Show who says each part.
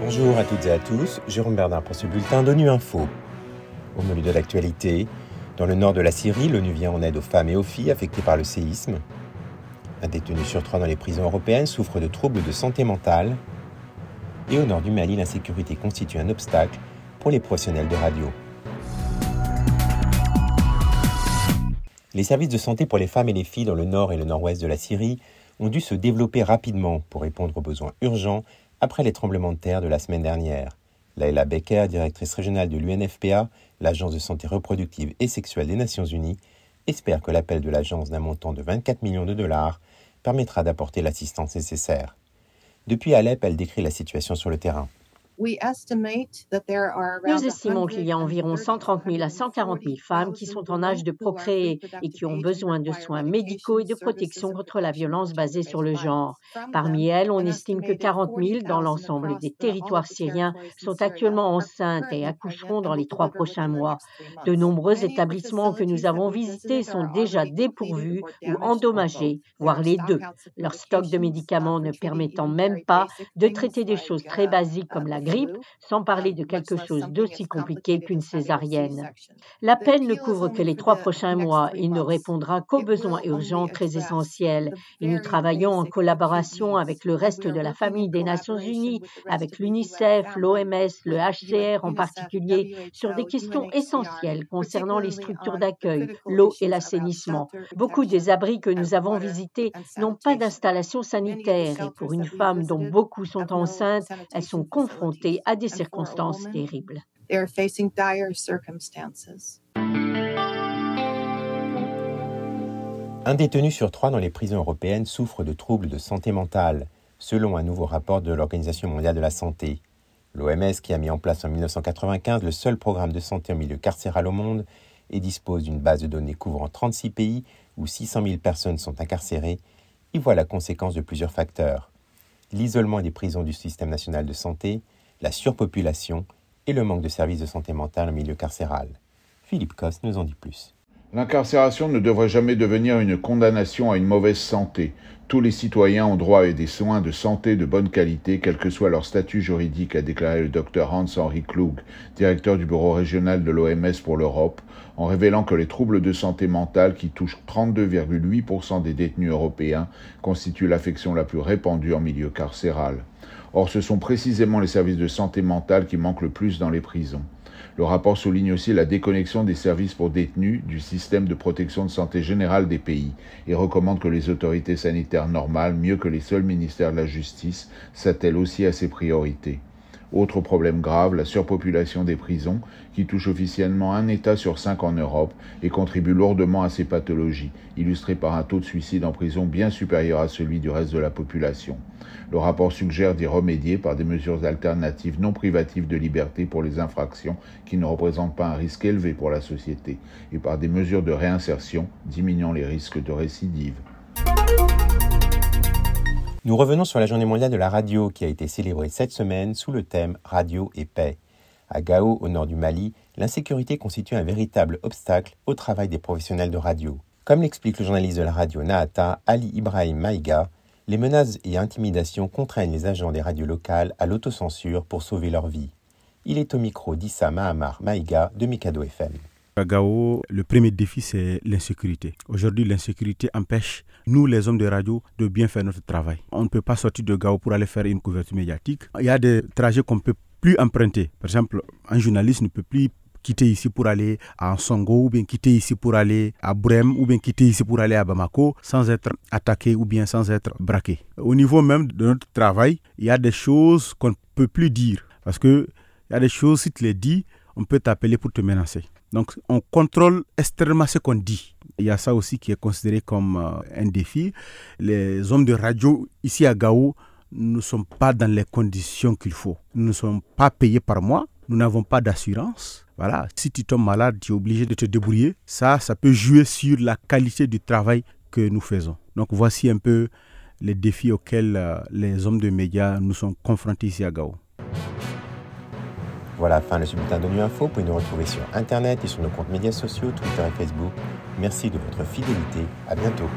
Speaker 1: Bonjour à toutes et à tous, Jérôme Bernard pour ce bulletin d'ONU Info. Au menu de l'actualité, dans le nord de la Syrie, l'ONU vient en aide aux femmes et aux filles affectées par le séisme. Un détenu sur trois dans les prisons européennes souffre de troubles de santé mentale. Et au nord du Mali, l'insécurité constitue un obstacle pour les professionnels de radio. Les services de santé pour les femmes et les filles dans le nord et le nord-ouest de la Syrie ont dû se développer rapidement pour répondre aux besoins urgents après les tremblements de terre de la semaine dernière. Laila Becker, directrice régionale de l'UNFPA, l'Agence de santé reproductive et sexuelle des Nations Unies, espère que l'appel de l'agence d'un montant de 24 millions de dollars permettra d'apporter l'assistance nécessaire. Depuis Alep, elle décrit la situation sur le terrain.
Speaker 2: Nous estimons qu'il y a environ 130 000 à 140 000 femmes qui sont en âge de procréer et qui ont besoin de soins médicaux et de protection contre la violence basée sur le genre. Parmi elles, on estime que 40 000 dans l'ensemble des territoires syriens sont actuellement enceintes et accoucheront dans les trois prochains mois. De nombreux établissements que nous avons visités sont déjà dépourvus ou endommagés, voire les deux, leur stock de médicaments ne permettant même pas de traiter des choses très basiques comme la grippe, sans parler de quelque chose d'aussi compliqué qu'une césarienne. L'appel ne couvre que les trois prochains mois et ne répondra qu'aux besoins urgents très essentiels. Et nous travaillons en collaboration avec le reste de la famille des Nations Unies, avec l'UNICEF, l'OMS, le HCR en particulier, sur des questions essentielles concernant les structures d'accueil, l'eau et l'assainissement. Beaucoup des abris que nous avons visités n'ont pas d'installation sanitaire et pour une femme dont beaucoup sont enceintes, elles sont confrontées à des circonstances terribles.
Speaker 1: Un détenu sur trois dans les prisons européennes souffre de troubles de santé mentale, selon un nouveau rapport de l'Organisation mondiale de la santé. L'OMS, qui a mis en place en 1995 le seul programme de santé en milieu carcéral au monde et dispose d'une base de données couvrant 36 pays où 600 000 personnes sont incarcérées, y voit la conséquence de plusieurs facteurs. L'isolement des prisons du système national de santé, la surpopulation et le manque de services de santé mentale en milieu carcéral. Philippe Coste nous en dit plus.
Speaker 3: L'incarcération ne devrait jamais devenir une condamnation à une mauvaise santé. Tous les citoyens ont droit à des soins de santé de bonne qualité, quel que soit leur statut juridique, a déclaré le docteur Hans-Henri Klug, directeur du bureau régional de l'OMS pour l'Europe, en révélant que les troubles de santé mentale, qui touchent 32,8% des détenus européens, constituent l'affection la plus répandue en milieu carcéral. Or, ce sont précisément les services de santé mentale qui manquent le plus dans les prisons. Le rapport souligne aussi la déconnexion des services pour détenus du système de protection de santé générale des pays et recommande que les autorités sanitaires normales, mieux que les seuls ministères de la justice, s'attellent aussi à ces priorités. Autre problème grave, la surpopulation des prisons, qui touche officiellement un État sur cinq en Europe et contribue lourdement à ces pathologies, illustrées par un taux de suicide en prison bien supérieur à celui du reste de la population. Le rapport suggère d'y remédier par des mesures alternatives non privatives de liberté pour les infractions qui ne représentent pas un risque élevé pour la société et par des mesures de réinsertion diminuant les risques de récidive.
Speaker 1: Nous revenons sur la journée mondiale de la radio qui a été célébrée cette semaine sous le thème Radio et paix. À Gao, au nord du Mali, l'insécurité constitue un véritable obstacle au travail des professionnels de radio. Comme l'explique le journaliste de la radio Naata, Ali Ibrahim Maïga, les menaces et intimidations contraignent les agents des radios locales à l'autocensure pour sauver leur vie. Il est au micro d'Issa Mahamar Maïga de Mikado FM.
Speaker 4: À Gao, le premier défi, c'est l'insécurité. Aujourd'hui, l'insécurité empêche nous, les hommes de radio, de bien faire notre travail. On ne peut pas sortir de Gao pour aller faire une couverture médiatique. Il y a des trajets qu'on ne peut plus emprunter. Par exemple, un journaliste ne peut plus quitter ici pour aller à Songo ou bien quitter ici pour aller à Brême ou bien quitter ici pour aller à Bamako sans être attaqué ou bien sans être braqué. Au niveau même de notre travail, il y a des choses qu'on ne peut plus dire parce que il y a des choses, si tu les dis, on peut t'appeler pour te menacer. Donc, on contrôle extrêmement ce qu'on dit. Il y a ça aussi qui est considéré comme euh, un défi. Les hommes de radio ici à Gao ne sont pas dans les conditions qu'il faut. Nous ne sommes pas payés par mois. Nous n'avons pas d'assurance. Voilà. Si tu tombes malade, tu es obligé de te débrouiller. Ça, ça peut jouer sur la qualité du travail que nous faisons. Donc, voici un peu les défis auxquels euh, les hommes de médias nous sont confrontés ici à Gao.
Speaker 1: Voilà, fin de ce bulletin de Info. Vous pouvez nous retrouver sur Internet et sur nos comptes médias sociaux, Twitter et Facebook. Merci de votre fidélité. À bientôt.